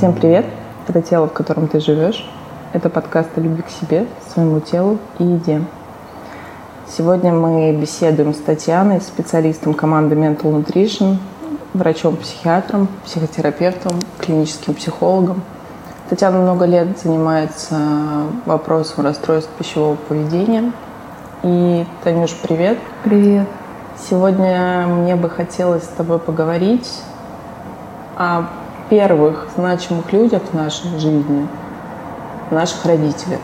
Всем привет! Это тело, в котором ты живешь. Это подкаст о любви к себе, своему телу и еде. Сегодня мы беседуем с Татьяной, специалистом команды Mental Nutrition, врачом-психиатром, психотерапевтом, клиническим психологом. Татьяна много лет занимается вопросом расстройств пищевого поведения. И, Танюш, привет. Привет. Сегодня мне бы хотелось с тобой поговорить о первых значимых людях в нашей жизни, наших родителях.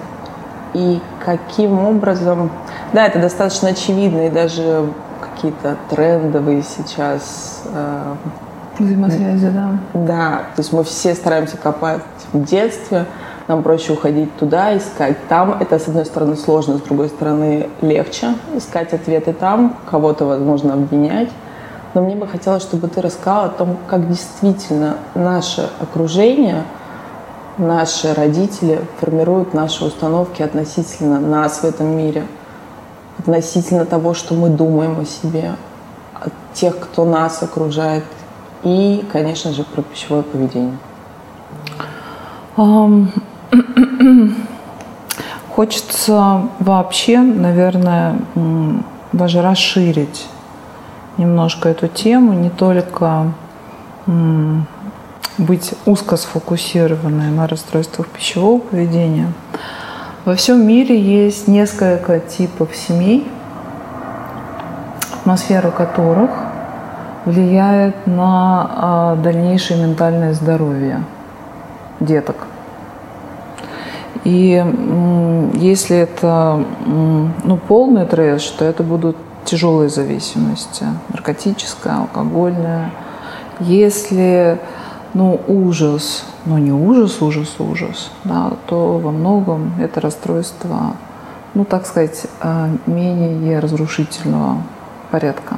И каким образом... Да, это достаточно очевидно, и даже какие-то трендовые сейчас... Э, Взаимосвязи, да. Да, то есть мы все стараемся копать в детстве, нам проще уходить туда, искать там. Это, с одной стороны, сложно, с другой стороны, легче искать ответы там, кого-то, возможно, обвинять. Но мне бы хотелось, чтобы ты рассказала о том, как действительно наше окружение, наши родители формируют наши установки относительно нас в этом мире, относительно того, что мы думаем о себе, от тех, кто нас окружает, и, конечно же, про пищевое поведение. Um, хочется вообще, наверное, даже расширить немножко эту тему, не только быть узко сфокусированной на расстройствах пищевого поведения. Во всем мире есть несколько типов семей, атмосфера которых влияет на а, дальнейшее ментальное здоровье деток. И если это ну, полный трэш, то это будут тяжелые зависимости, наркотическая, алкогольная. Если ну, ужас, но не ужас, ужас, ужас, да, то во многом это расстройство, ну, так сказать, э, менее разрушительного порядка.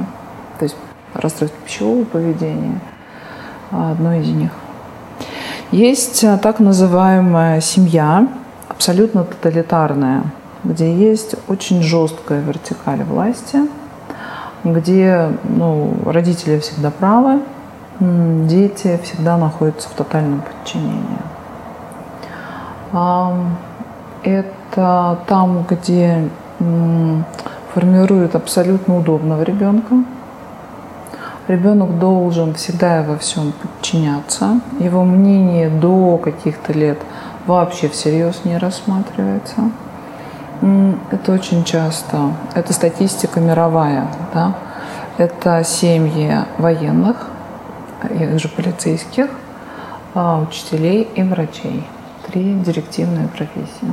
То есть расстройство пищевого поведения одно из них. Есть э, так называемая семья, абсолютно тоталитарная, где есть очень жесткая вертикаль власти – где ну, родители всегда правы, дети всегда находятся в тотальном подчинении. Это там, где формируют абсолютно удобного ребенка. Ребенок должен всегда во всем подчиняться. Его мнение до каких-то лет вообще всерьез не рассматривается. Это очень часто. Это статистика мировая. Да? Это семьи военных, их же полицейских, а, учителей и врачей. Три директивные профессии.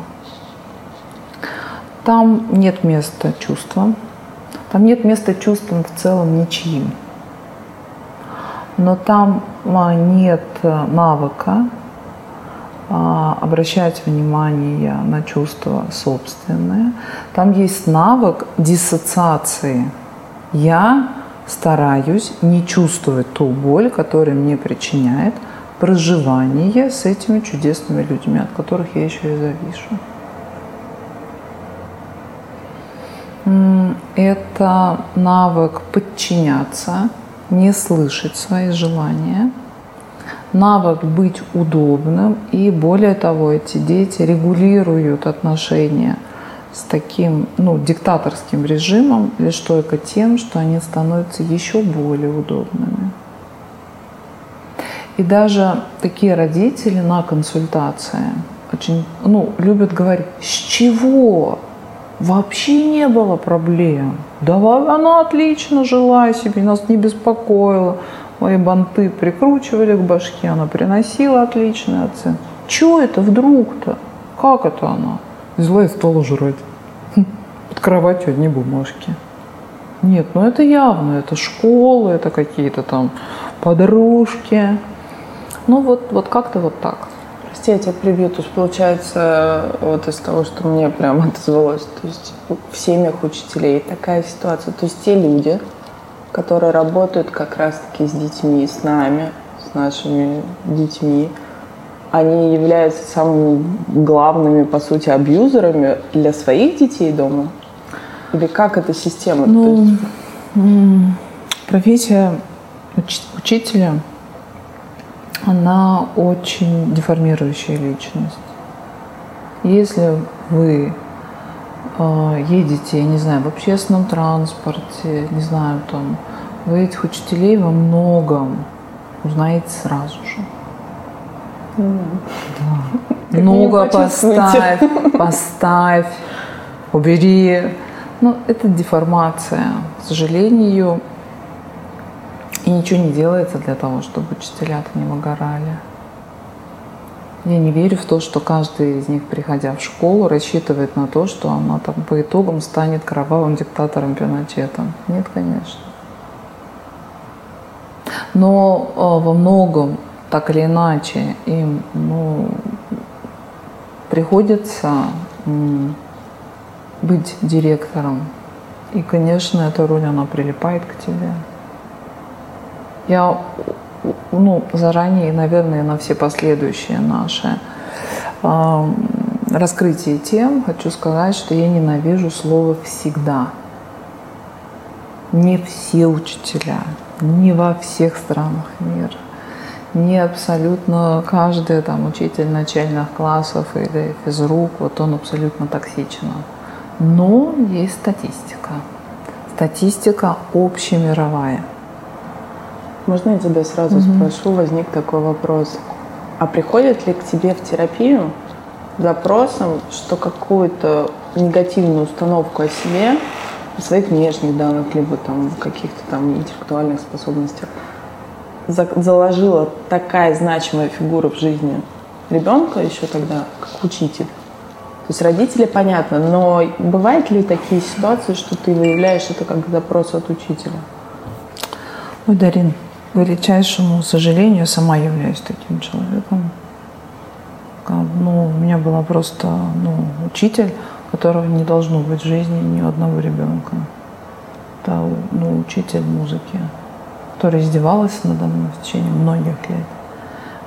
Там нет места чувствам. Там нет места чувствам в целом ничьим. Но там а, нет навыка а, обращать внимание на чувства собственные. Там есть навык диссоциации. Я стараюсь не чувствовать ту боль, которая мне причиняет проживание с этими чудесными людьми, от которых я еще и завишу. Это навык подчиняться, не слышать свои желания – навык быть удобным, и более того, эти дети регулируют отношения с таким ну, диктаторским режимом лишь только тем, что они становятся еще более удобными. И даже такие родители на консультации очень ну, любят говорить, с чего? Вообще не было проблем. Да она отлично жила себе, нас не беспокоила. Мои банты прикручивали к башке, она приносила отличные оценки. Чего это вдруг-то? Как это она? Взяла и стала жрать. Под кроватью одни бумажки. Нет, ну это явно, это школы, это какие-то там подружки. Ну вот, вот как-то вот так. Прости, я тебя прибью. То есть получается, вот из того, что мне прям отозвалось, то есть в семьях учителей такая ситуация. То есть те люди, которые работают как раз-таки с детьми, с нами, с нашими детьми, они являются самыми главными, по сути, абьюзерами для своих детей дома? Или как эта система? Ну, профессия уч- учителя она очень деформирующая личность. Если вы едете, я не знаю, в общественном транспорте, не знаю, там, вы этих учителей во многом узнаете сразу же. Mm. Да. Много поставь, поставь, убери. Ну, это деформация. К сожалению, и ничего не делается для того, чтобы учителя-то не выгорали. Я не верю в то, что каждый из них, приходя в школу, рассчитывает на то, что она там по итогам станет кровавым диктатором Пиночетом. Нет, конечно. Но э, во многом, так или иначе, им ну, приходится быть директором. И, конечно, эта роль, она прилипает к тебе. Я ну, заранее, наверное, на все последующие наши э, раскрытия тем хочу сказать, что я ненавижу слово «всегда». Не все учителя, не во всех странах мира, не абсолютно каждый там учитель начальных классов или физрук, вот он абсолютно токсичен. Но есть статистика. Статистика общемировая – можно я тебя сразу угу. спрошу? Возник такой вопрос. А приходят ли к тебе в терапию запросом, что какую-то негативную установку о себе, о своих внешних данных, либо там каких-то там интеллектуальных способностях заложила такая значимая фигура в жизни ребенка еще тогда, как учитель? То есть родители, понятно, но бывают ли такие ситуации, что ты выявляешь это как запрос от учителя? Ой, Дарин, величайшему сожалению, сама являюсь таким человеком. Ну, у меня была просто ну, учитель, которого не должно быть в жизни ни одного ребенка. Это ну, учитель музыки, которая издевалась надо мной в течение многих лет.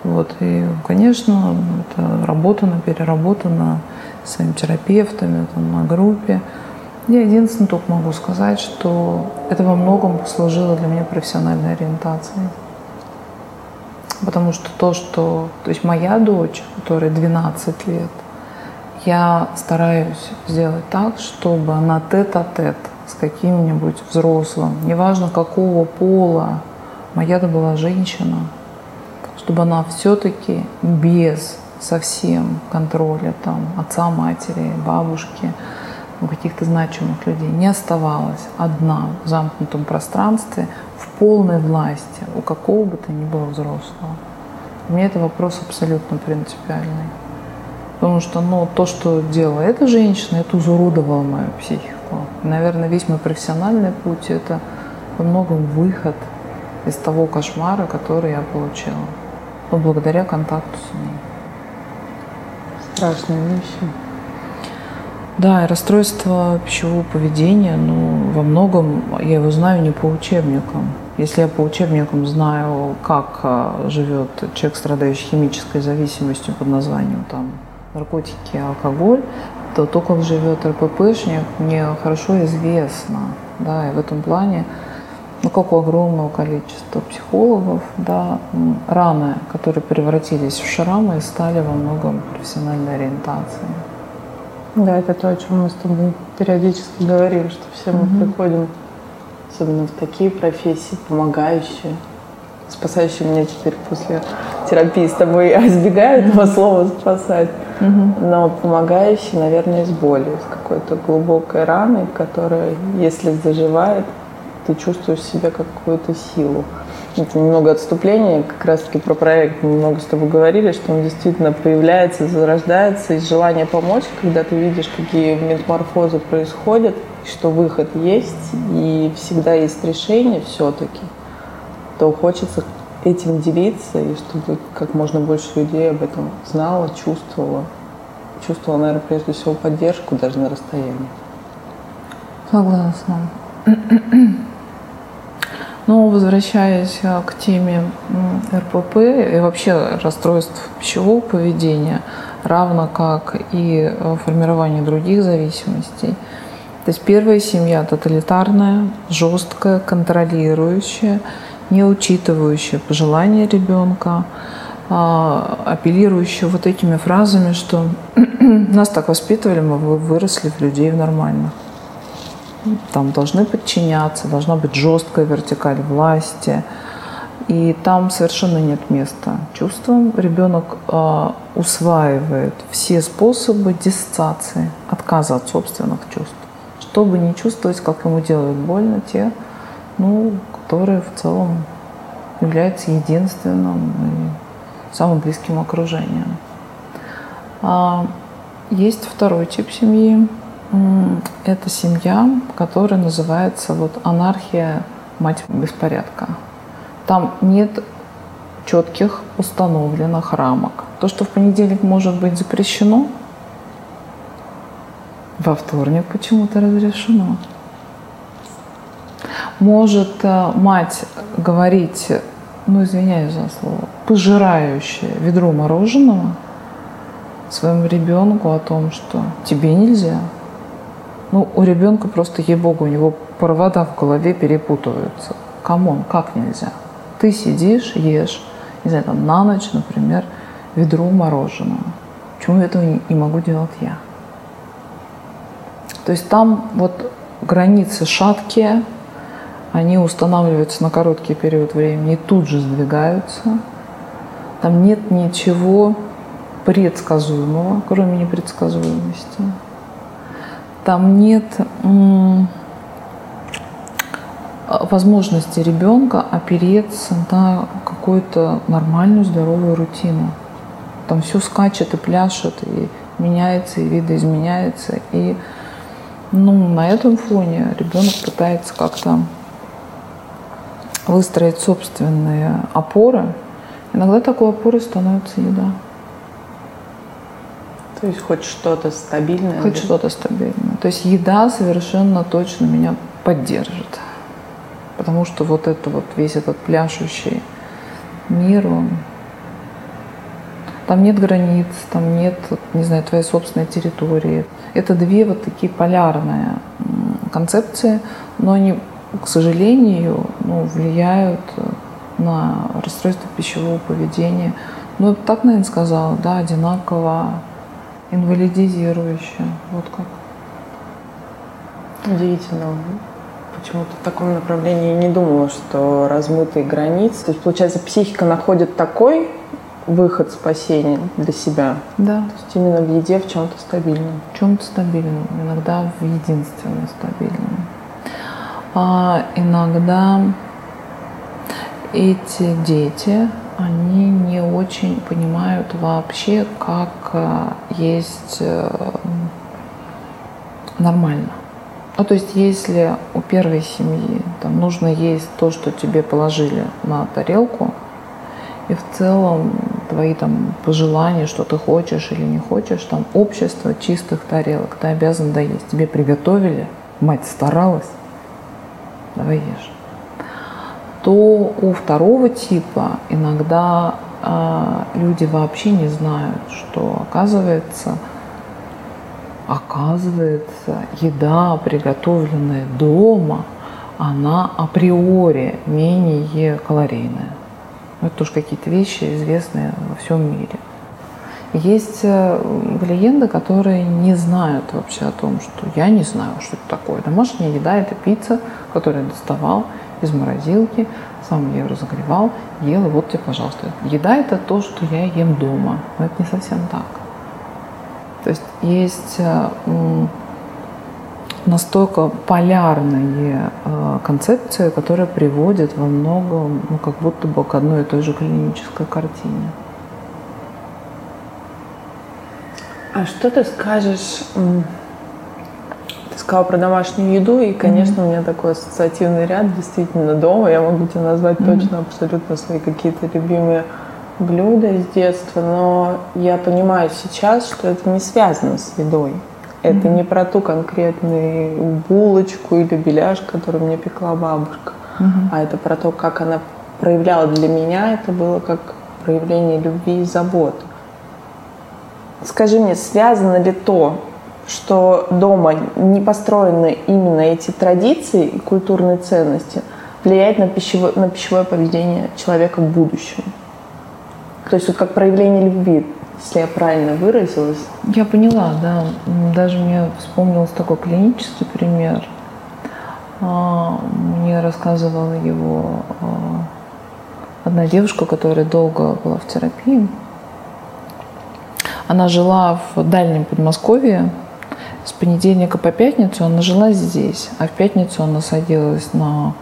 Вот, и, конечно, это работано, переработано своими терапевтами, там, на группе. Я единственное только могу сказать, что это во многом послужило для меня профессиональной ориентацией. Потому что то, что... То есть моя дочь, которой 12 лет, я стараюсь сделать так, чтобы она тет-а-тет с каким-нибудь взрослым, неважно какого пола, моя-то была женщина, чтобы она все-таки без совсем контроля там отца, матери, бабушки, у каких-то значимых людей не оставалась одна в замкнутом пространстве в полной власти у какого бы то ни было взрослого. Мне это вопрос абсолютно принципиальный. Потому что ну, то, что делала эта женщина, это узуродовало мою психику. Наверное, весь мой профессиональный путь – это во многом выход из того кошмара, который я получила. Но благодаря контакту с ней. Страшные вещи. Да, и расстройство пищевого поведения, ну, во многом я его знаю не по учебникам. Если я по учебникам знаю, как а, живет человек, страдающий химической зависимостью под названием там, наркотики, алкоголь, то то, как живет РППшник, мне хорошо известно. Да, и в этом плане, ну, как у огромного количества психологов, да, раны, которые превратились в шрамы и стали во многом профессиональной ориентацией. Да, это то, о чем мы с тобой периодически говорим, что все мы угу. приходим, особенно в такие профессии, помогающие, спасающие меня теперь после терапии с тобой, я избегаю этого слова спасать, угу. но помогающие, наверное, с болью, с какой-то глубокой раной, которая, если заживает, ты чувствуешь в себе какую-то силу это немного отступление, как раз-таки про проект мы много с тобой говорили, что он действительно появляется, зарождается из желания помочь, когда ты видишь, какие метаморфозы происходят, что выход есть, и всегда есть решение все-таки, то хочется этим делиться, и чтобы как можно больше людей об этом знало, чувствовало. Чувствовала, наверное, прежде всего поддержку даже на расстоянии. Согласна. Но возвращаясь а, к теме РПП и вообще расстройств пищевого поведения, равно как и а, формирование других зависимостей, то есть первая семья тоталитарная, жесткая, контролирующая, не учитывающая пожелания ребенка, а, апеллирующую вот этими фразами, что нас так воспитывали, мы выросли в людей нормальных. Там должны подчиняться, должна быть жесткая вертикаль власти. И там совершенно нет места чувствам. Ребенок э, усваивает все способы диссоциации, отказа от собственных чувств. Чтобы не чувствовать, как ему делают больно те, ну, которые в целом являются единственным и самым близким окружением. А есть второй тип семьи. Это семья, которая называется вот анархия мать беспорядка. Там нет четких установленных рамок. То, что в понедельник может быть запрещено, во вторник почему-то разрешено. Может э, мать говорить, ну извиняюсь за слово, пожирающее ведро мороженого своему ребенку о том, что тебе нельзя. Ну, у ребенка просто, ей-богу, у него провода в голове перепутываются. Come on, как нельзя? Ты сидишь, ешь, не знаю, там на ночь, например, ведро мороженого. Почему этого не могу делать я? То есть там вот границы шаткие, они устанавливаются на короткий период времени и тут же сдвигаются. Там нет ничего предсказуемого, кроме непредсказуемости. Там нет возможности ребенка опереться на какую-то нормальную здоровую рутину. Там все скачет и пляшет, и меняется, и видоизменяется. И ну, на этом фоне ребенок пытается как-то выстроить собственные опоры. Иногда такой опорой становится еда. То есть хоть что-то стабильное? Хоть что-то стабильное. То есть еда совершенно точно меня поддержит. Потому что вот это вот, весь этот пляшущий мир, он... Там нет границ, там нет, не знаю, твоей собственной территории. Это две вот такие полярные концепции, но они к сожалению, ну, влияют на расстройство пищевого поведения. Ну, так, наверное, сказала, да, одинаково инвалидизирующее. Вот как. Удивительно. Почему-то в таком направлении не думала, что размытые границы. То есть, получается, психика находит такой выход спасения для себя. Да. То есть именно в еде в чем-то стабильном. В чем-то стабильном. Иногда в единственном стабильном а иногда эти дети, они не очень понимают вообще, как э, есть э, нормально. Ну, то есть, если у первой семьи там нужно есть то, что тебе положили на тарелку, и в целом твои там пожелания, что ты хочешь или не хочешь, там общество чистых тарелок, ты обязан доесть. Тебе приготовили, мать старалась, давай ешь, то у второго типа иногда э, люди вообще не знают, что оказывается, оказывается, еда, приготовленная дома, она априори менее калорийная. Это тоже какие-то вещи известные во всем мире. Есть клиенты, э, которые не знают вообще о том, что я не знаю, что это такое. Домашняя еда – это пицца, которую я доставал из морозилки, сам ее разогревал, ел, и вот тебе, пожалуйста. Еда – это то, что я ем дома. Но это не совсем так. То есть есть э, настолько полярные э, концепции, которые приводят во многом, ну, как будто бы к одной и той же клинической картине. А что ты скажешь? Сказала про домашнюю еду, и, конечно, mm-hmm. у меня такой ассоциативный ряд действительно дома. Я могу тебе назвать mm-hmm. точно абсолютно свои какие-то любимые блюда из детства, но я понимаю сейчас, что это не связано с едой. Это mm-hmm. не про ту конкретную булочку или беляш, которую мне пекла бабушка, mm-hmm. а это про то, как она проявляла для меня. Это было как проявление любви и заботы. Скажи мне, связано ли то, что дома не построены именно эти традиции и культурные ценности, влияет на пищевое, на пищевое поведение человека в будущем? То есть вот как проявление любви, если я правильно выразилась. Я поняла, да. Даже мне вспомнился такой клинический пример. А, мне рассказывала его а, одна девушка, которая долго была в терапии. Она жила в дальнем Подмосковье. С понедельника по пятницу она жила здесь, а в пятницу она садилась на,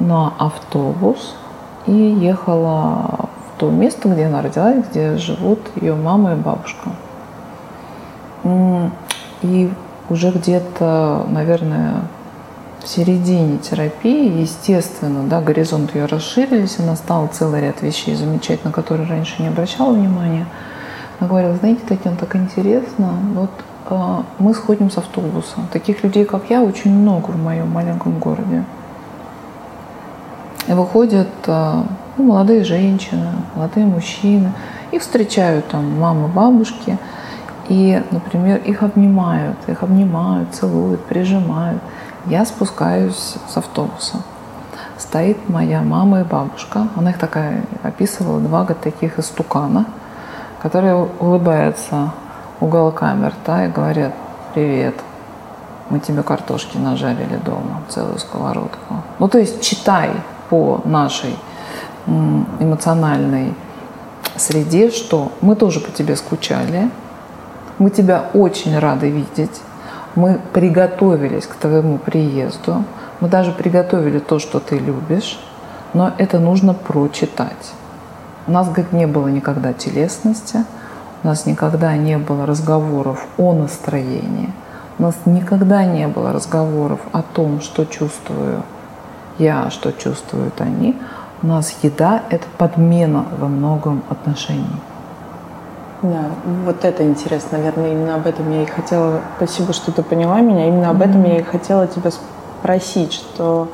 на автобус и ехала в то место, где она родилась, где живут ее мама и бабушка. И уже где-то, наверное, в середине терапии, естественно, да, горизонт ее расширились, она стала целый ряд вещей замечать, на которые раньше не обращала внимания. Она говорила, знаете, Татьяна, так интересно, вот мы сходим с автобуса. Таких людей, как я, очень много в моем маленьком городе. И выходят э, ну, молодые женщины, молодые мужчины, их встречают там мамы, бабушки, и, например, их обнимают, их обнимают, целуют, прижимают. Я спускаюсь с автобуса. Стоит моя мама и бабушка. Она их такая описывала, два таких истукана, которые улыбаются уголками рта и говорят «Привет, мы тебе картошки нажарили дома, целую сковородку». Ну, то есть читай по нашей эмоциональной среде, что мы тоже по тебе скучали, мы тебя очень рады видеть, мы приготовились к твоему приезду, мы даже приготовили то, что ты любишь, но это нужно прочитать. У нас, говорит, не было никогда телесности, у нас никогда не было разговоров о настроении, у нас никогда не было разговоров о том, что чувствую я, что чувствуют они. У нас еда – это подмена во многом отношений. Да, вот это интересно, наверное, именно об этом я и хотела. Спасибо, что ты поняла меня. Именно об этом я и хотела тебя спросить, что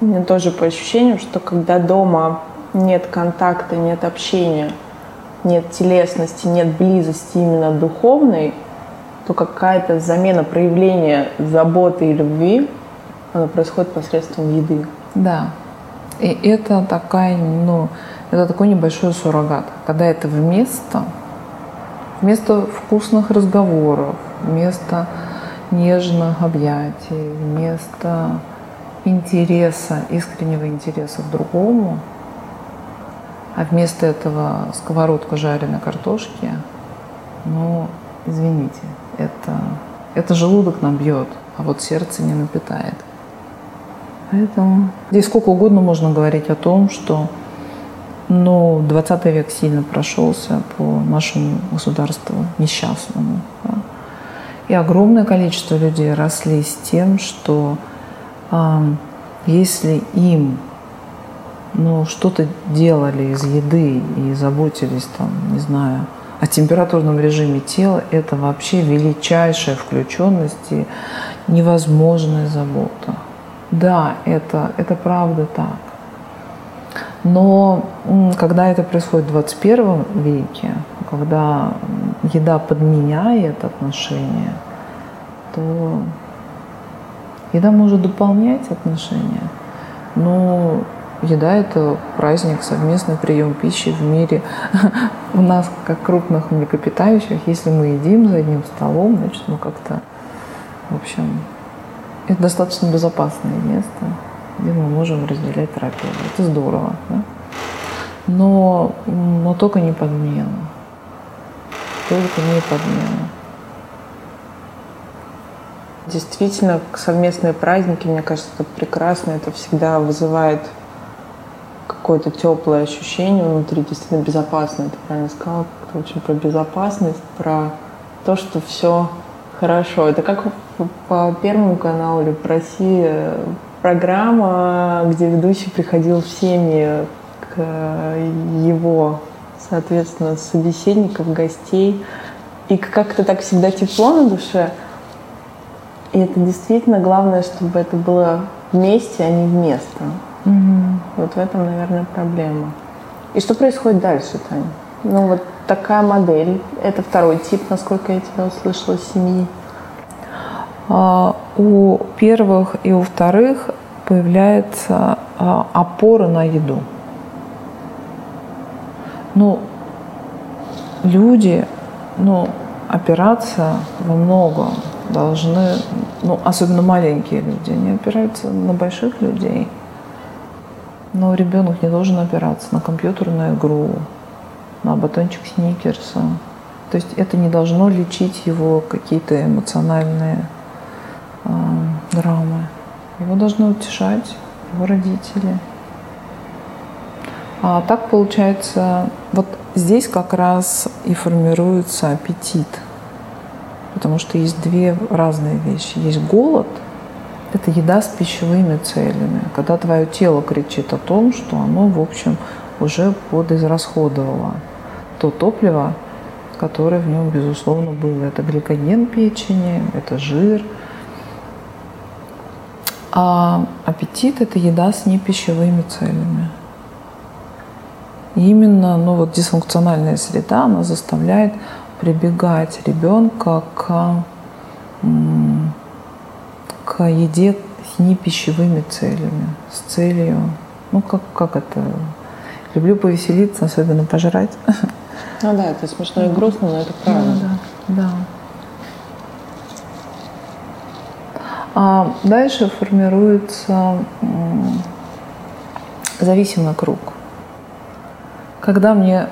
мне тоже по ощущениям, что когда дома нет контакта, нет общения, нет телесности, нет близости именно духовной, то какая-то замена проявления заботы и любви, она происходит посредством еды. Да. И это такая, ну, это такой небольшой суррогат. Когда это вместо, вместо вкусных разговоров, вместо нежных объятий, вместо интереса, искреннего интереса к другому, а вместо этого сковородка жареной картошки, ну, извините, это, это желудок набьет, а вот сердце не напитает. Поэтому здесь сколько угодно можно говорить о том, что но 20 век сильно прошелся по нашему государству несчастному. Да? И огромное количество людей росли с тем, что э, если им ну, что-то делали из еды и заботились там, не знаю, о температурном режиме тела, это вообще величайшая включенность и невозможная забота. Да, это, это правда так. Но когда это происходит в 21 веке, когда еда подменяет отношения, то еда может дополнять отношения. Но еда – это праздник, совместный прием пищи в мире. У нас, как крупных млекопитающих, если мы едим за одним столом, значит, мы как-то, в общем, это достаточно безопасное место где мы можем разделять терапию. Это здорово, да? Но, но только не подмена. Только не подмена. Действительно, совместные праздники, мне кажется, это прекрасно. Это всегда вызывает какое-то теплое ощущение внутри, действительно безопасно. Ты правильно сказала, очень про безопасность, про то, что все хорошо. Это как по Первому каналу или по России программа, где ведущий приходил в семьи к его, соответственно, собеседников, гостей. И как-то так всегда тепло на душе. И это действительно главное, чтобы это было вместе, а не вместо. Угу. Вот в этом, наверное, проблема. И что происходит дальше, Таня? Ну вот такая модель. Это второй тип, насколько я тебя услышала, семьи. А, у первых и у вторых появляется а, опора на еду. Ну, люди, ну, опираться во многом должны, ну, особенно маленькие люди, они опираются на больших людей. Но ребенок не должен опираться на компьютерную игру, на батончик сникерса. То есть это не должно лечить его какие-то эмоциональные э, драмы. Его должны утешать его родители. А так получается, вот здесь как раз и формируется аппетит. Потому что есть две разные вещи. Есть голод, это еда с пищевыми целями. Когда твое тело кричит о том, что оно, в общем, уже подизрасходовало то топливо, которое в нем, безусловно, было. Это гликоген печени, это жир. А аппетит – это еда с непищевыми целями. И именно ну, вот дисфункциональная среда, она заставляет прибегать ребенка к, к еде с непищевыми целями, с целью, ну как, как это, люблю повеселиться, особенно пожрать. Ну да, это смешно и грустно, но это правильно. Да, да. А дальше формируется зависимый круг – когда мне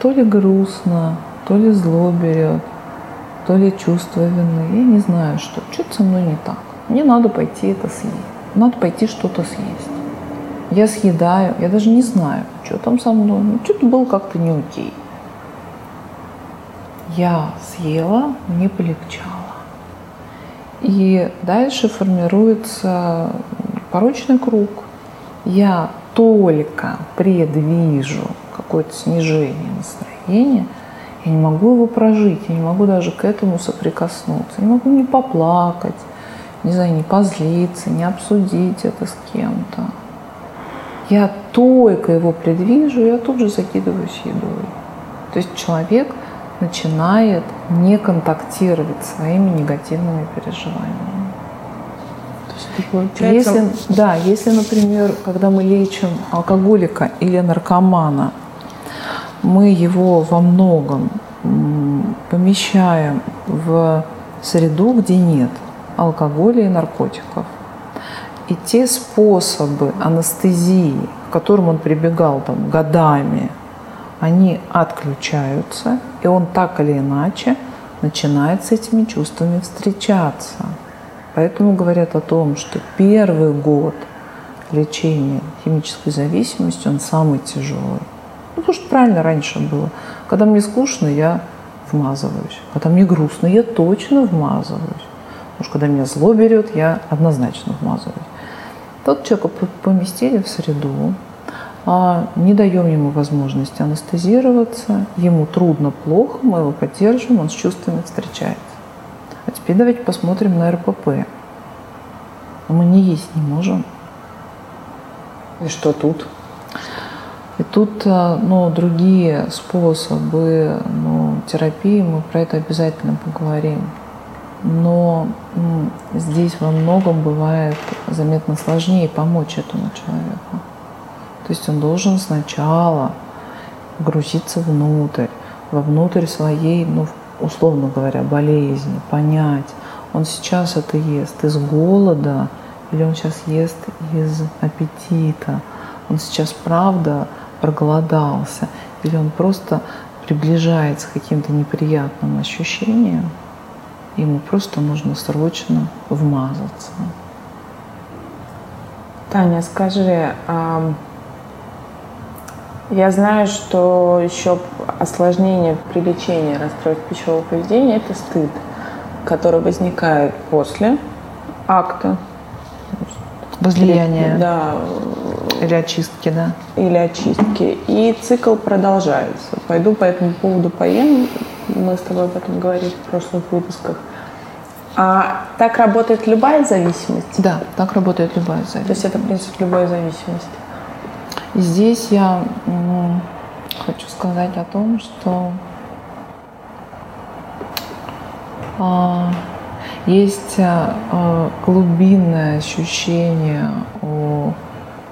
то ли грустно, то ли зло берет, то ли чувство вины, я не знаю, что. Что-то со мной не так. Мне надо пойти это съесть. Надо пойти что-то съесть. Я съедаю, я даже не знаю, что там со мной. Ну, что-то было как-то не окей. Я съела, мне полегчало. И дальше формируется порочный круг. Я только предвижу какое-то снижение настроения, я не могу его прожить, я не могу даже к этому соприкоснуться, я не могу не поплакать, не знаю, не позлиться, не обсудить это с кем-то. Я только его предвижу, я тут же закидываюсь едой. То есть человек начинает не контактировать своими негативными переживаниями. Получается... Если, да, если, например, когда мы лечим алкоголика или наркомана, мы его во многом помещаем в среду, где нет алкоголя и наркотиков. И те способы анестезии, к которым он прибегал там, годами, они отключаются, и он так или иначе начинает с этими чувствами встречаться. Поэтому говорят о том, что первый год лечения химической зависимости, он самый тяжелый. Ну, потому что правильно раньше было. Когда мне скучно, я вмазываюсь. Когда мне грустно, я точно вмазываюсь. Что когда меня зло берет, я однозначно вмазываюсь. Тот человека поместили в среду, а не даем ему возможности анестезироваться, ему трудно, плохо, мы его поддерживаем, он с чувствами встречается. А теперь давайте посмотрим на РПП. Мы не есть не можем. И что тут? И тут э, ну, другие способы ну, терапии, мы про это обязательно поговорим. Но здесь во многом бывает заметно сложнее помочь этому человеку. То есть он должен сначала погрузиться внутрь, вовнутрь своей, ну, условно говоря, болезни, понять, он сейчас это ест из голода или он сейчас ест из аппетита, он сейчас правда проголодался, или он просто приближается к каким-то неприятным ощущениям, ему просто нужно срочно вмазаться. Таня, скажи, а, я знаю, что еще осложнение при лечении расстройств пищевого поведения – это стыд, который возникает после акта. Возлияния. Да, или очистки, да? Или очистки. И цикл продолжается. Пойду по этому поводу поем. Мы с тобой об этом говорили в прошлых выпусках. А так работает любая зависимость? Да, так работает любая зависимость. То есть это принцип любой зависимости. Здесь я ну, хочу сказать о том, что а, есть а, глубинное ощущение о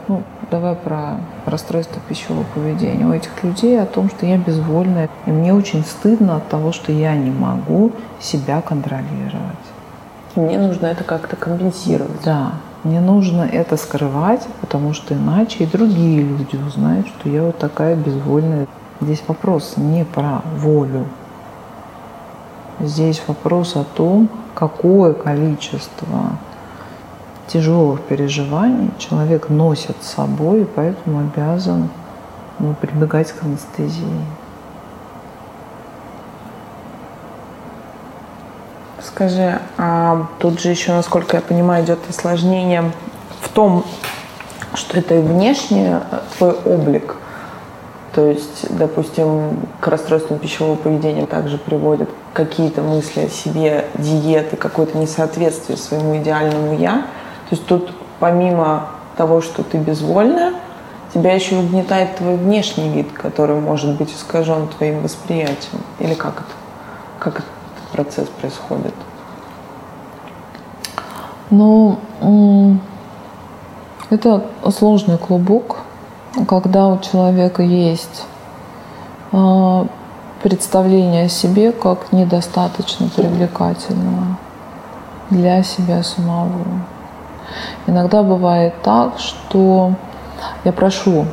ну, давай про расстройство пищевого поведения у этих людей о том, что я безвольная, и мне очень стыдно от того, что я не могу себя контролировать. Мне нужно это как-то компенсировать. Да, мне нужно это скрывать, потому что иначе и другие люди узнают, что я вот такая безвольная. Здесь вопрос не про волю. Здесь вопрос о том, какое количество тяжелых переживаний человек носит с собой, и поэтому обязан ну, прибегать к анестезии. Скажи, а тут же еще, насколько я понимаю, идет осложнение в том, что это и внешний твой облик. То есть, допустим, к расстройствам пищевого поведения также приводят какие-то мысли о себе, диеты, какое-то несоответствие своему идеальному «я». То есть тут помимо того, что ты безвольная, тебя еще угнетает твой внешний вид, который может быть искажен твоим восприятием. Или как это? Как этот процесс происходит? Ну, это сложный клубок, когда у человека есть а, представление о себе как недостаточно привлекательного для себя самого. Иногда бывает так, что я прошу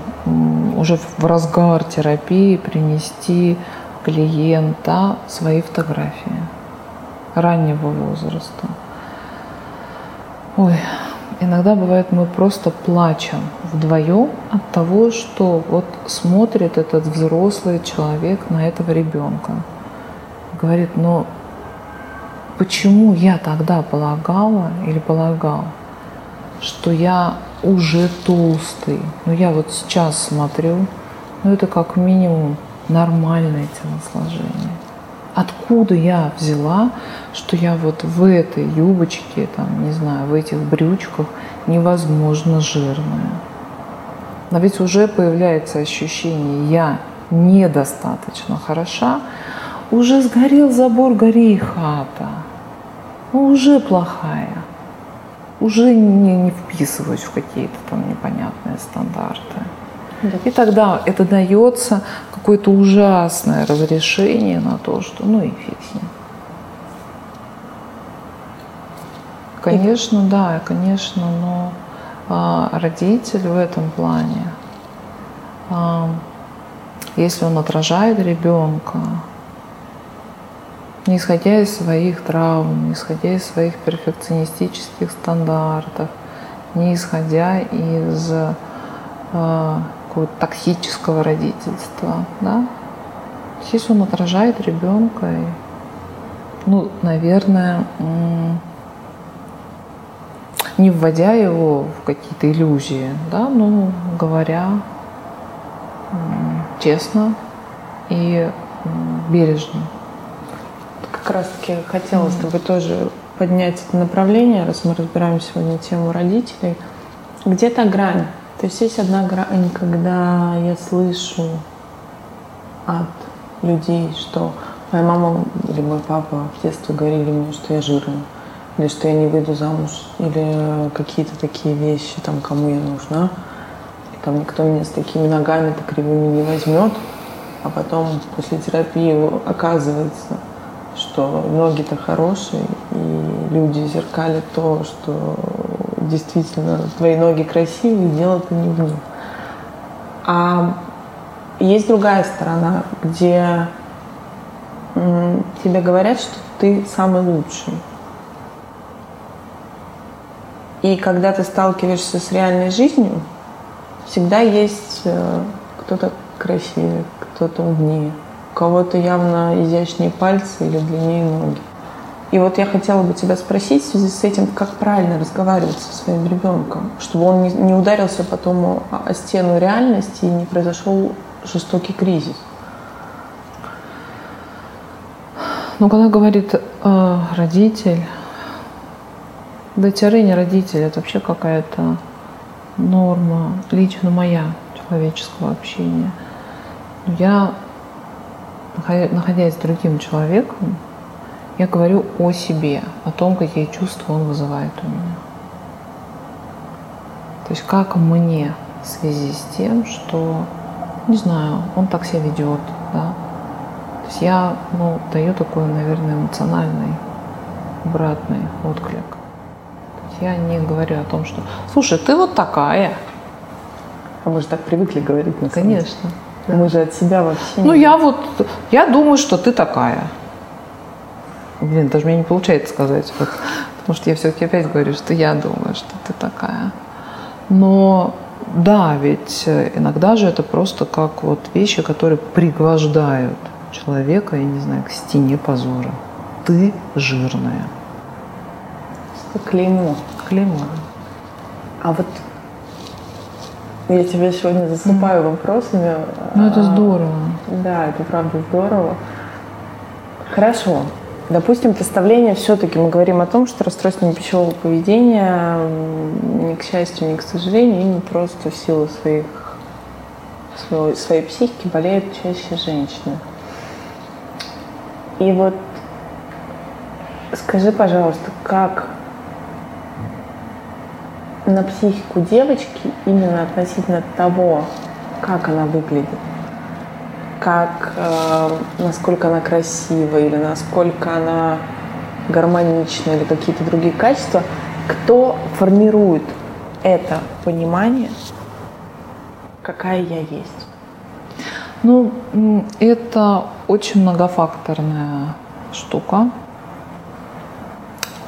уже в разгар терапии принести клиента свои фотографии раннего возраста. Ой, иногда бывает, мы просто плачем вдвоем от того, что вот смотрит этот взрослый человек на этого ребенка. Говорит, но почему я тогда полагала или полагал, что я уже толстый. Но я вот сейчас смотрю, ну это как минимум нормальное телосложение. Откуда я взяла, что я вот в этой юбочке, там, не знаю, в этих брючках невозможно жирная. Но ведь уже появляется ощущение «я недостаточно хороша», уже сгорел забор, гори и хата. Ну, уже плохая уже не, не вписываюсь в какие-то там непонятные стандарты. Да. И тогда это дается какое-то ужасное разрешение на то, что ну и фиг с ним. Конечно, и... да, конечно, но а, родитель в этом плане, а, если он отражает ребенка, не исходя из своих травм, не исходя из своих перфекционистических стандартов, не исходя из э, какого-то токсического родительства, да. Если он отражает ребенка, и, ну, наверное, не вводя его в какие-то иллюзии, да, но говоря честно и бережно как раз-таки хотела с тобой тоже поднять это направление, раз мы разбираем сегодня тему родителей. Где то грань? То есть есть одна грань, когда я слышу от людей, что моя мама или мой папа в детстве говорили мне, что я жирная, или что я не выйду замуж, или какие-то такие вещи, там, кому я нужна. И там никто меня с такими ногами-то кривыми не возьмет. А потом после терапии оказывается, что ноги-то хорошие, и люди зеркалят то, что действительно твои ноги красивые, дело-то не в них. А есть другая сторона, где тебе говорят, что ты самый лучший. И когда ты сталкиваешься с реальной жизнью, всегда есть э, кто-то красивее, кто-то умнее, кого-то явно изящнее пальцы или длиннее ноги. И вот я хотела бы тебя спросить в связи с этим, как правильно разговаривать со своим ребенком, чтобы он не, ударился потом о, стену реальности и не произошел жестокий кризис. Ну, когда говорит э, родитель, да тире не родитель, это вообще какая-то норма, лично моя человеческого общения. Я находясь с другим человеком, я говорю о себе, о том, какие чувства он вызывает у меня. То есть как мне в связи с тем, что, не знаю, он так себя ведет, да. То есть я, ну, даю такой, наверное, эмоциональный обратный отклик. Я не говорю о том, что, слушай, ты вот такая. А мы же так привыкли говорить, на Конечно. Да. Мы же от себя вообще Ну, не... я вот, я думаю, что ты такая. Блин, даже мне не получается сказать, вот, потому что я все-таки опять говорю, что я думаю, что ты такая. Но да, ведь иногда же это просто как вот вещи, которые пригвождают человека, я не знаю, к стене позора. Ты жирная. Клеймо. Клеймо. А вот я тебе сегодня засыпаю mm. вопросами. Ну, это здорово. Да, это правда здорово. Хорошо. Допустим, представление все-таки мы говорим о том, что расстройство пищевого поведения, ни к счастью, ни к сожалению, не просто в силу своих, своей, своей психики болеют чаще женщины. И вот скажи, пожалуйста, как на психику девочки именно относительно того, как она выглядит, как, э, насколько она красива или насколько она гармонична или какие-то другие качества, кто формирует это понимание, какая я есть? Ну, это очень многофакторная штука.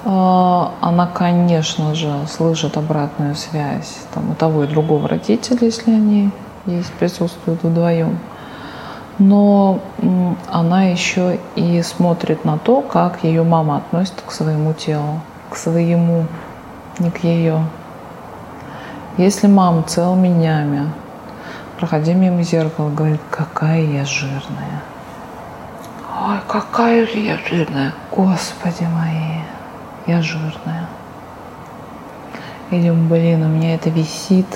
А, она, конечно же, слышит обратную связь там, у того и другого родителя, если они есть, присутствуют вдвоем. Но она еще и смотрит на то, как ее мама относится к своему телу, к своему, не к ее. Если мама целыми днями, проходя мимо зеркала, говорит, какая я жирная. Ой, какая я жирная, господи мои я жирная. Или, блин, у меня это висит,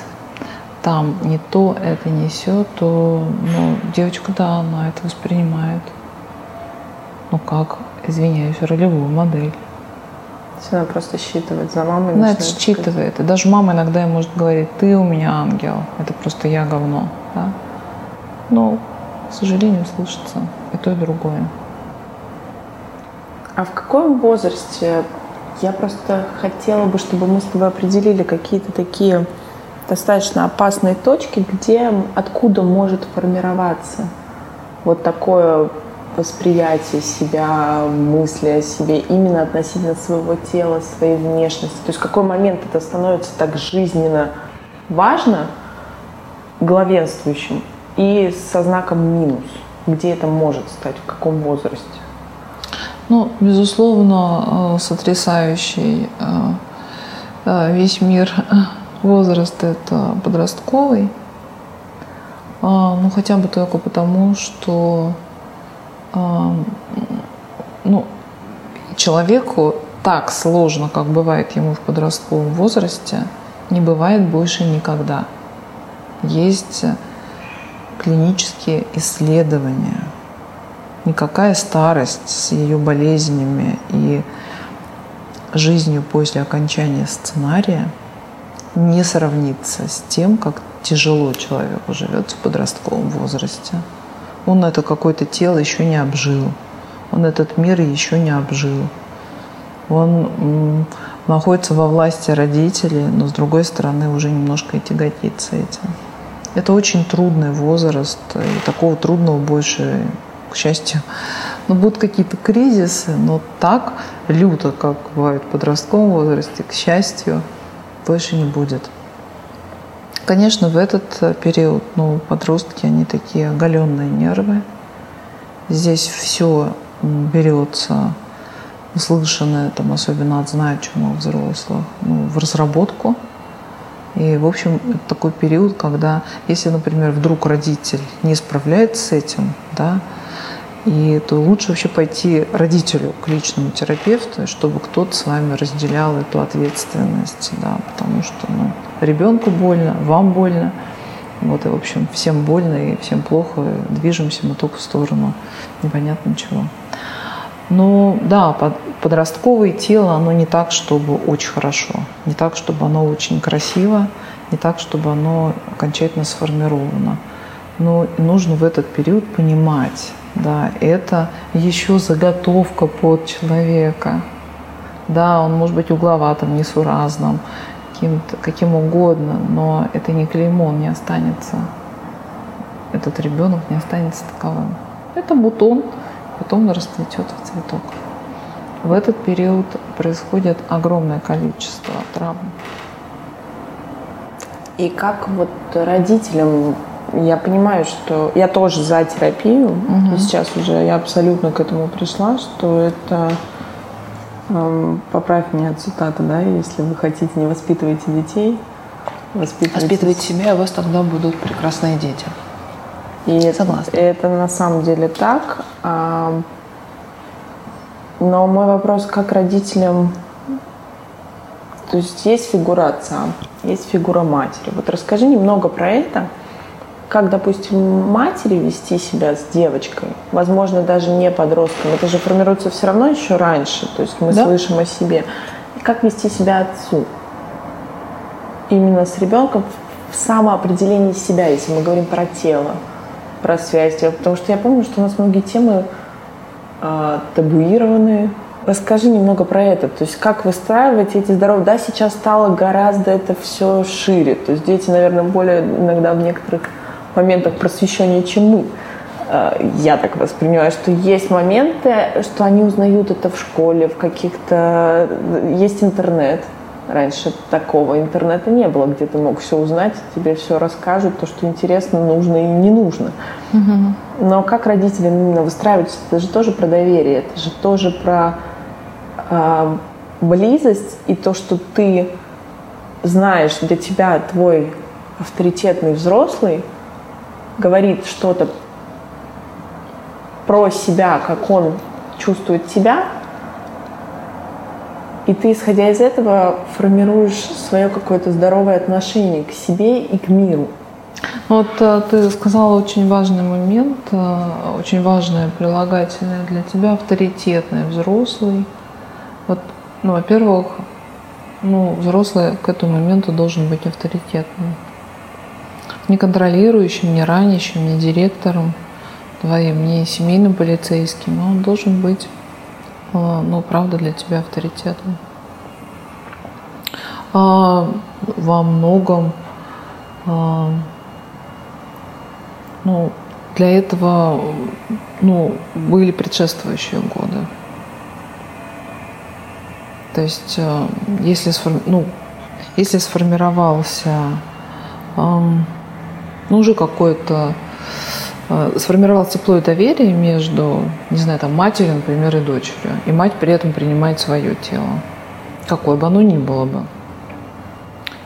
там не то, это не все, то, ну, девочка, да, она это воспринимает. Ну как, извиняюсь, ролевую модель. Она просто считывает за мамой. Она это считывает. И даже мама иногда может говорить, ты у меня ангел, это просто я говно. Да? Но, к сожалению, слышится и то, и другое. А в каком возрасте я просто хотела бы, чтобы мы с тобой определили какие-то такие достаточно опасные точки, где, откуда может формироваться вот такое восприятие себя, мысли о себе именно относительно своего тела, своей внешности. То есть какой момент это становится так жизненно важно, главенствующим, и со знаком минус, где это может стать, в каком возрасте. Ну, безусловно, э, сотрясающий э, э, весь мир возраст это подростковый. А, ну, хотя бы только потому, что ну, человеку так сложно, как бывает ему в подростковом возрасте, не бывает больше никогда. Есть клинические исследования – никакая старость с ее болезнями и жизнью после окончания сценария не сравнится с тем, как тяжело человеку живет в подростковом возрасте. Он это какое-то тело еще не обжил, он этот мир еще не обжил. Он находится во власти родителей, но с другой стороны уже немножко и тяготится этим. Это очень трудный возраст, и такого трудного больше к счастью. Но будут какие-то кризисы, но так люто, как бывает в подростковом возрасте, к счастью, больше не будет. Конечно, в этот период, ну, подростки, они такие оголенные нервы. Здесь все берется услышанное, там, особенно от значимых взрослых, ну, в разработку. И, в общем, это такой период, когда, если, например, вдруг родитель не справляется с этим, да, и то лучше вообще пойти родителю к личному терапевту, чтобы кто-то с вами разделял эту ответственность, да, потому что ну, ребенку больно, вам больно, вот, и, в общем, всем больно и всем плохо, движемся мы только в сторону непонятно чего. Но да, подростковое тело, оно не так, чтобы очень хорошо, не так, чтобы оно очень красиво, не так, чтобы оно окончательно сформировано. Но нужно в этот период понимать, да, это еще заготовка под человека. Да, он может быть угловатым, несуразным, каким, каким угодно, но это не клеймо, он не останется. Этот ребенок не останется таковым. Это бутон, потом он расцветет в цветок. В этот период происходит огромное количество травм. И как вот родителям, я понимаю, что я тоже за терапию, угу. и сейчас уже я абсолютно к этому пришла, что это эм, поправь меня цитата, да, если вы хотите, не воспитывайте детей, воспитывайте, воспитывайте себя, и у вас тогда будут прекрасные дети. И Согласна. Это, это на самом деле так. А, но мой вопрос, как родителям... То есть есть фигура отца, есть фигура матери. Вот расскажи немного про это. Как, допустим, матери вести себя с девочкой, возможно, даже не подростком, это же формируется все равно еще раньше, то есть мы да? слышим о себе. И как вести себя отцу? Именно с ребенком в самоопределении себя, если мы говорим про тело про связь. Потому что я помню, что у нас многие темы э, табуированы. Расскажи немного про это. То есть как выстраивать эти здоровые... Да, сейчас стало гораздо это все шире. То есть дети, наверное, более иногда в некоторых моментах просвещеннее, чем мы. Э, я так воспринимаю, что есть моменты, что они узнают это в школе, в каких-то... Есть интернет, Раньше такого интернета не было, где ты мог все узнать, тебе все расскажут, то, что интересно, нужно и не нужно. Угу. Но как родители именно выстраиваются, это же тоже про доверие, это же тоже про э, близость и то, что ты знаешь, для тебя твой авторитетный взрослый говорит что-то про себя, как он чувствует себя, и ты, исходя из этого, формируешь свое какое-то здоровое отношение к себе и к миру. Вот э, ты сказала очень важный момент, э, очень важное прилагательное для тебя, авторитетный взрослый. Вот, ну, во-первых, ну, взрослый к этому моменту должен быть авторитетным. Не контролирующим, не ранящим, не директором твоим, не семейным полицейским, но он должен быть а, ну, правда, для тебя авторитетом. А, во многом, а, ну, для этого, ну, были предшествующие годы. То есть, а, если, ну, если сформировался, ну, уже какой-то Э, сформировалось тепло и доверие между, не знаю, там, матерью, например, и дочерью. И мать при этом принимает свое тело, какое бы оно ни было бы.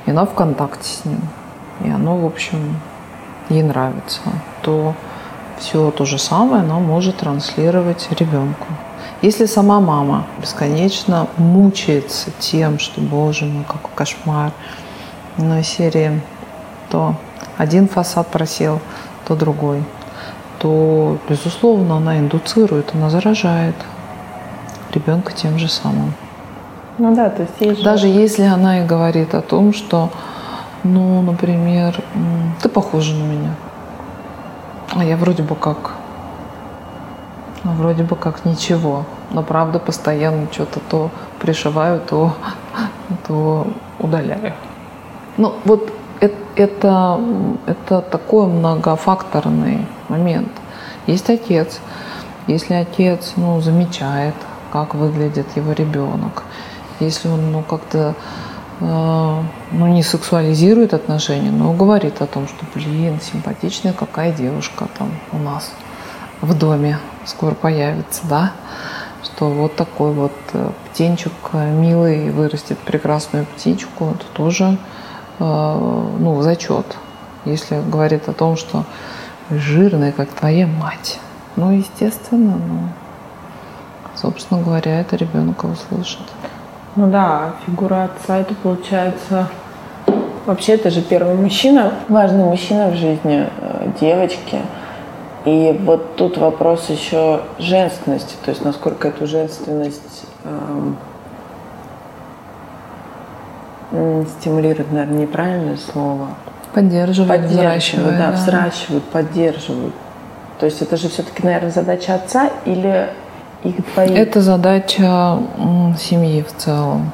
И она в контакте с ним. И оно, в общем, ей нравится. То все то же самое она может транслировать ребенку. Если сама мама бесконечно мучается тем, что, боже мой, какой кошмар, на серии, то один фасад просел, то другой то, безусловно, она индуцирует, она заражает ребенка тем же самым. Ну да, то есть есть Даже же... если она и говорит о том, что, ну, например, ты похожа на меня, а я вроде бы как, ну, вроде бы как ничего, но правда постоянно что-то то пришиваю, то, то удаляю. Ну, вот это, это такой многофакторный момент. Есть отец. Если отец ну, замечает, как выглядит его ребенок, если он ну, как-то э, ну, не сексуализирует отношения, но говорит о том, что, блин, симпатичная какая девушка там у нас в доме скоро появится, да, что вот такой вот э, птенчик э, милый вырастет прекрасную птичку, это тоже Э, ну, зачет, если говорит о том, что жирная, как твоя мать. Ну, естественно, ну, собственно говоря, это ребенок услышит. Ну да, фигура отца это получается вообще это же первый мужчина, важный мужчина в жизни э, девочки. И вот тут вопрос еще женственности, то есть насколько эту женственность эм, стимулируют, наверное, неправильное слово. Поддерживают, поддерживают, да, да, взращивают, поддерживают. То есть это же все-таки, наверное, задача отца или их твои? Это задача семьи в целом.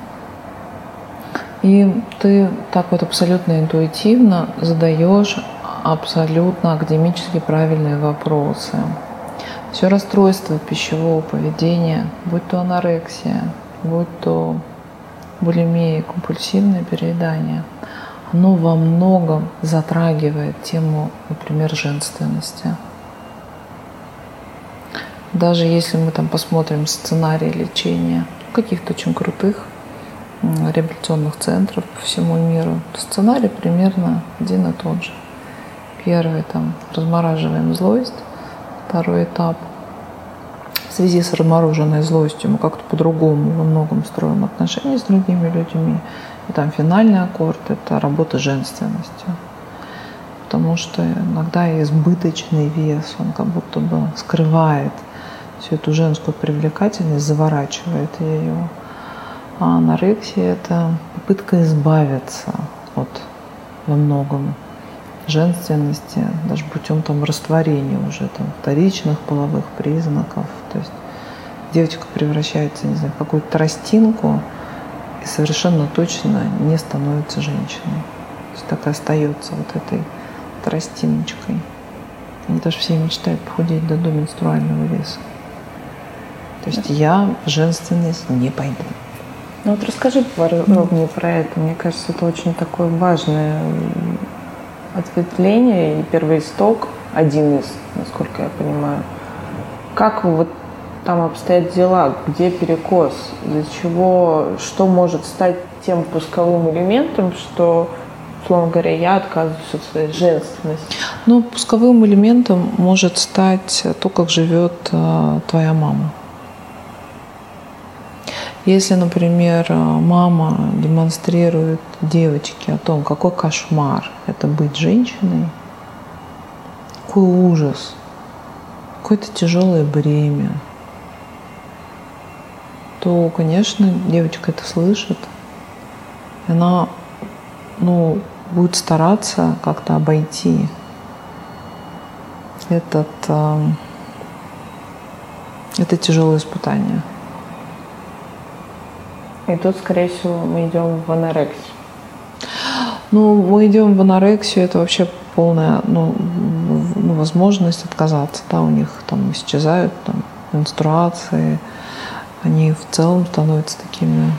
И ты так вот абсолютно интуитивно задаешь абсолютно академически правильные вопросы. Все расстройство пищевого поведения, будь то анорексия, будь то булимия, компульсивное переедание, оно во многом затрагивает тему, например, женственности. Даже если мы там посмотрим сценарий лечения каких-то очень крутых реабилитационных центров по всему миру, сценарий примерно один и тот же. Первый там размораживаем злость, второй этап в связи с размороженной злостью мы как-то по-другому во многом строим отношения с другими людьми. И там финальный аккорд – это работа женственностью. Потому что иногда избыточный вес, он как будто бы скрывает всю эту женскую привлекательность, заворачивает ее. А анорексия – это попытка избавиться от во многом женственности, даже путем там растворения уже там вторичных половых признаков. То есть девочка превращается, не знаю, в какую-то тростинку и совершенно точно не становится женщиной. То есть так и остается вот этой тростиночкой. Они даже все мечтают похудеть до, до менструального веса. То есть я в женственность не пойду. Ну вот расскажи подробнее про это. Мне кажется, это очень такое важное ответвление и первый исток, один из, насколько я понимаю. Как вот там обстоят дела, где перекос, из-за чего, что может стать тем пусковым элементом, что, условно говоря, я отказываюсь от своей женственности? Ну, пусковым элементом может стать то, как живет э, твоя мама. Если, например, мама демонстрирует девочке о том, какой кошмар это быть женщиной, какой ужас, какое-то тяжелое бремя, то, конечно, девочка это слышит. Она ну, будет стараться как-то обойти этот, э, это тяжелое испытание. И тут, скорее всего, мы идем в анорексию. Ну, мы идем в анорексию, это вообще полная ну, возможность отказаться. Да, у них там исчезают там, менструации, они в целом становятся такими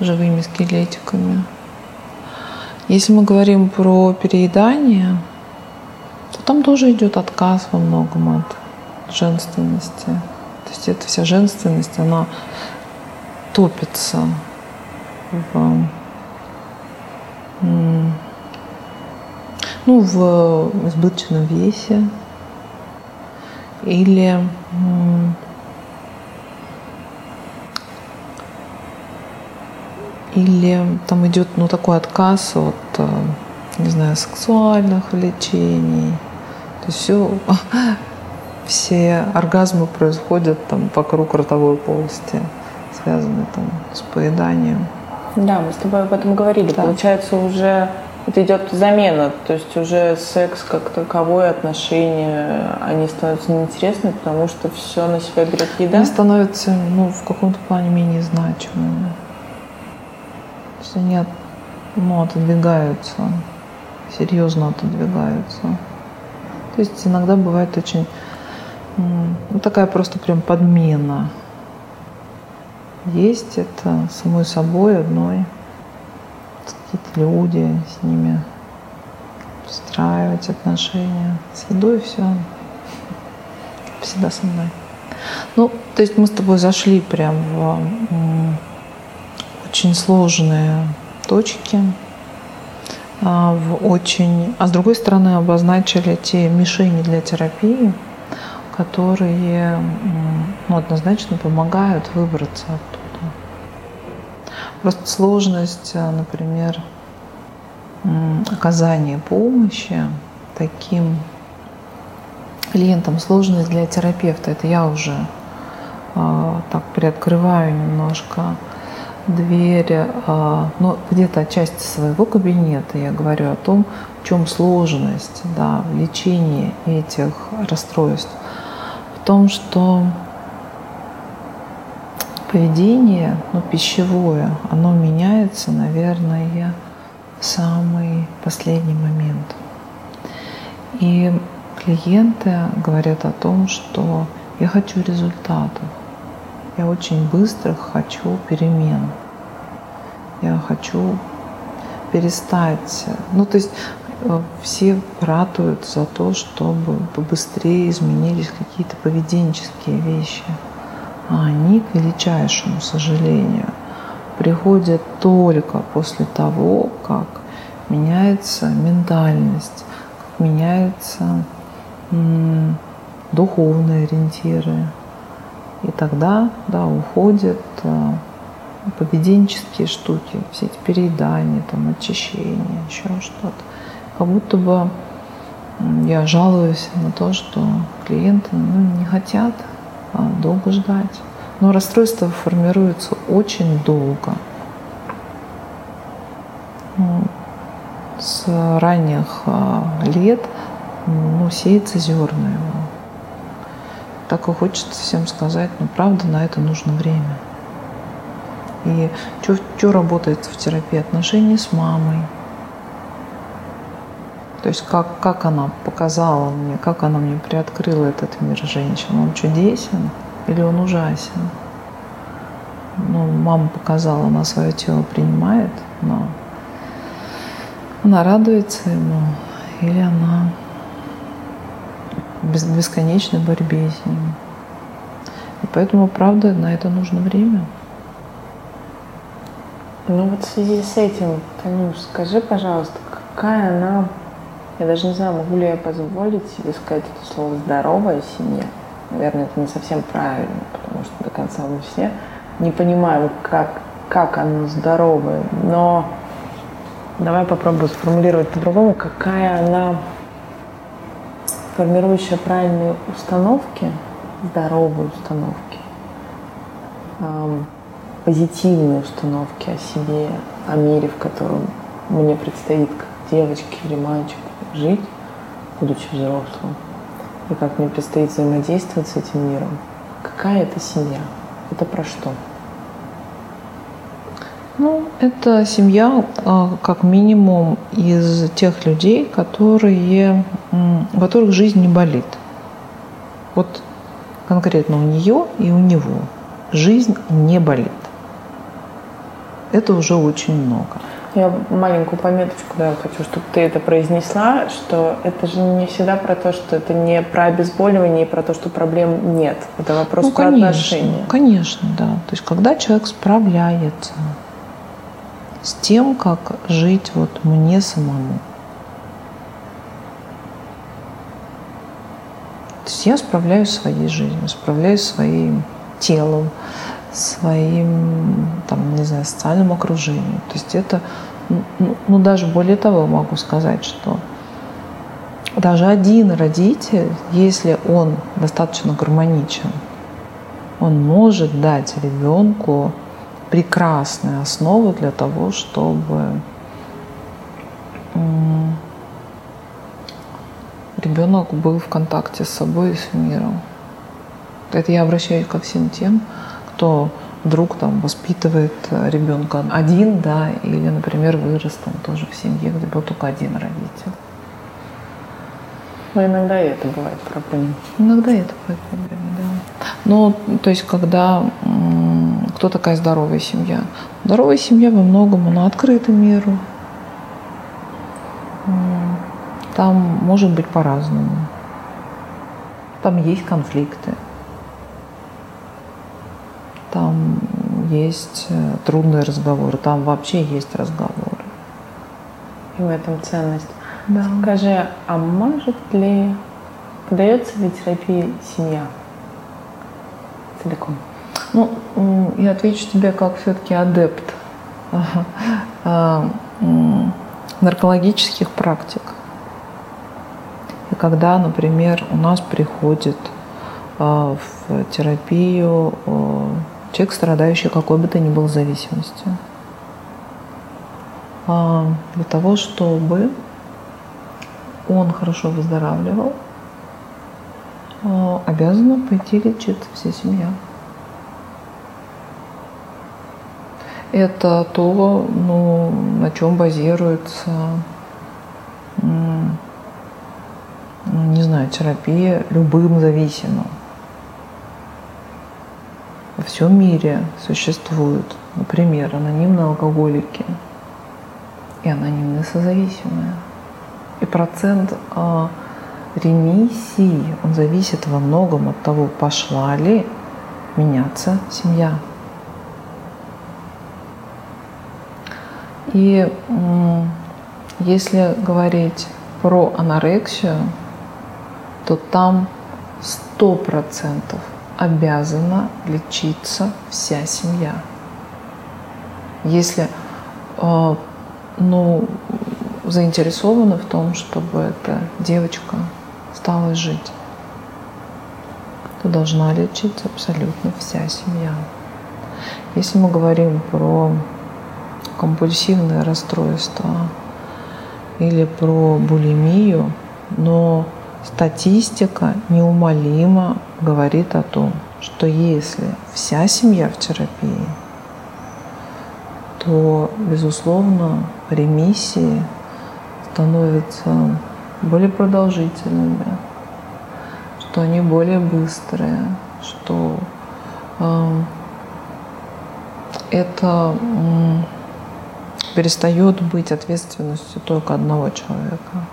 живыми скелетиками. Если мы говорим про переедание, то там тоже идет отказ во многом от женственности. То есть эта вся женственность, она топится в, ну, в избыточном весе или или там идет ну, такой отказ от, э, не знаю, сексуальных влечений. То есть все, все оргазмы происходят там вокруг ротовой полости связаны там с поеданием. Да, мы с тобой об этом говорили. Да. Получается, уже это идет замена, то есть уже секс как таковое отношение, они становятся неинтересны, потому что все на себя берет еда. Они становятся, ну, в каком-то плане менее значимыми. То есть они, ну, отодвигаются, серьезно отодвигаются. То есть иногда бывает очень, ну, такая просто прям подмена есть это самой собой одной. Какие-то люди, с ними встраивать отношения. С едой все всегда со мной. Ну, то есть мы с тобой зашли прям в очень сложные точки, а, в очень, а с другой стороны обозначили те мишени для терапии, которые ну, однозначно помогают выбраться оттуда. Просто сложность, э, например, оказания помощи таким клиентам, сложность для терапевта, это я уже э, так приоткрываю немножко. дверь, а, ну, где-то части своего кабинета я говорю о том, в чем сложность да, в лечении этих расстройств. В том, что поведение, ну, пищевое, оно меняется, наверное, в самый последний момент. И клиенты говорят о том, что я хочу результатов. Я очень быстро хочу перемен. Я хочу перестать. Ну, то есть все ратуют за то, чтобы побыстрее изменились какие-то поведенческие вещи. А они, к величайшему сожалению, приходят только после того, как меняется ментальность, как меняются духовные ориентиры, и тогда, да, уходят э, поведенческие штуки, все эти переедания, там, очищения, еще что-то. Как будто бы я жалуюсь на то, что клиенты ну, не хотят а, долго ждать. Но расстройство формируется очень долго. Ну, с ранних а, лет ну, сеется зерна его так и хочется всем сказать, но правда на это нужно время. И что работает в терапии? Отношения с мамой. То есть как, как она показала мне, как она мне приоткрыла этот мир женщин. Он чудесен или он ужасен? Ну, мама показала, она свое тело принимает, но она радуется ему, или она без бесконечной борьбе с ним. И поэтому, правда, на это нужно время. Ну вот в связи с этим, Танюш, скажи, пожалуйста, какая она, я даже не знаю, могу ли я позволить себе сказать это слово «здоровая семья». Наверное, это не совсем правильно, потому что до конца мы все не понимаем, как, как она здоровая. Но давай попробую сформулировать по-другому, какая она формирующая правильные установки, здоровые установки, позитивные установки о себе, о мире, в котором мне предстоит как девочке или мальчику жить, будучи взрослым, и как мне предстоит взаимодействовать с этим миром. Какая это семья? Это про что? Ну, это семья а, как минимум из тех людей, которые, у которых жизнь не болит. Вот конкретно у нее и у него жизнь не болит. Это уже очень много. Я маленькую пометочку да, хочу, чтобы ты это произнесла, что это же не всегда про то, что это не про обезболивание и про то, что проблем нет. Это вопрос ну, про конечно, отношения. Конечно, да. То есть когда человек справляется с тем, как жить вот мне самому. То есть я справляюсь своей жизнью, справляюсь своим телом, своим, там, не знаю, социальным окружением. То есть это, ну, ну даже более того, могу сказать, что даже один родитель, если он достаточно гармоничен, он может дать ребенку прекрасная основа для того, чтобы ребенок был в контакте с собой и с миром. Это я обращаюсь ко всем тем, кто вдруг там воспитывает ребенка один, да, или, например, вырос там тоже в семье, где был только один родитель. Но иногда и это бывает проблема. Иногда это бывает проблема, да. Но, то есть, когда кто такая здоровая семья? Здоровая семья во многом, она открыта миру. Там может быть по-разному. Там есть конфликты. Там есть э, трудные разговоры. Там вообще есть разговоры. И в этом ценность. Да. Скажи, а может ли подается ли терапии семья целиком? Ну, я отвечу тебе как все-таки адепт а, наркологических практик. И когда, например, у нас приходит а, в терапию человек, страдающий какой бы то ни был зависимостью. А для того, чтобы он хорошо выздоравливал, а, обязана пойти лечиться вся семья. Это то, ну, на чем базируется, ну, не знаю, терапия любым зависимым. Во всем мире существуют, например, анонимные алкоголики и анонимные созависимые. И процент э, ремиссии, он зависит во многом от того, пошла ли меняться семья. И э, если говорить про анорексию, то там сто процентов обязана лечиться вся семья. Если э, ну, заинтересованы в том, чтобы эта девочка стала жить, то должна лечиться абсолютно вся семья. Если мы говорим про компульсивное расстройство или про булимию, но статистика неумолимо говорит о том, что если вся семья в терапии, то, безусловно, ремиссии становятся более продолжительными, что они более быстрые, что э, это э, перестает быть ответственностью только одного человека.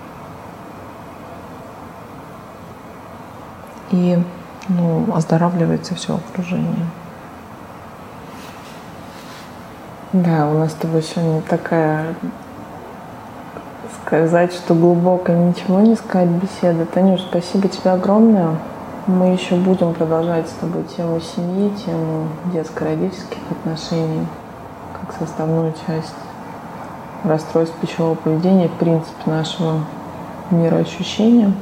И ну, оздоравливается все окружение. Да, у нас с тобой сегодня такая сказать, что глубоко ничего не сказать беседа. Танюш, спасибо тебе огромное. Мы еще будем продолжать с тобой тему семьи, тему детско-родительских отношений, как составную часть расстройств пищевого поведения, в принципе, нашего мироощущения.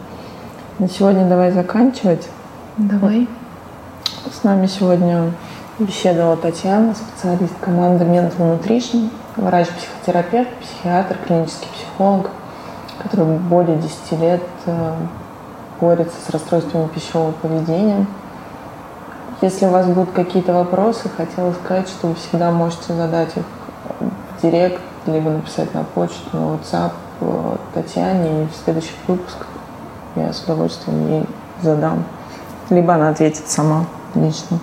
На сегодня давай заканчивать. Давай. С нами сегодня беседовала Татьяна, специалист команды Mental Nutrition, врач-психотерапевт, психиатр, клинический психолог, который более 10 лет э, борется с расстройствами пищевого поведения. Если у вас будут какие-то вопросы, хотела сказать, что вы всегда можете задать их в директ, либо написать на почту, на WhatsApp э, Татьяне, и в следующих выпусках я с удовольствием ей задам. Либо она ответит сама лично.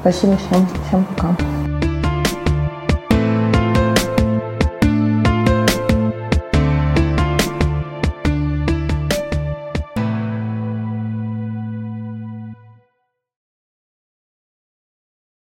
Спасибо всем. Всем пока.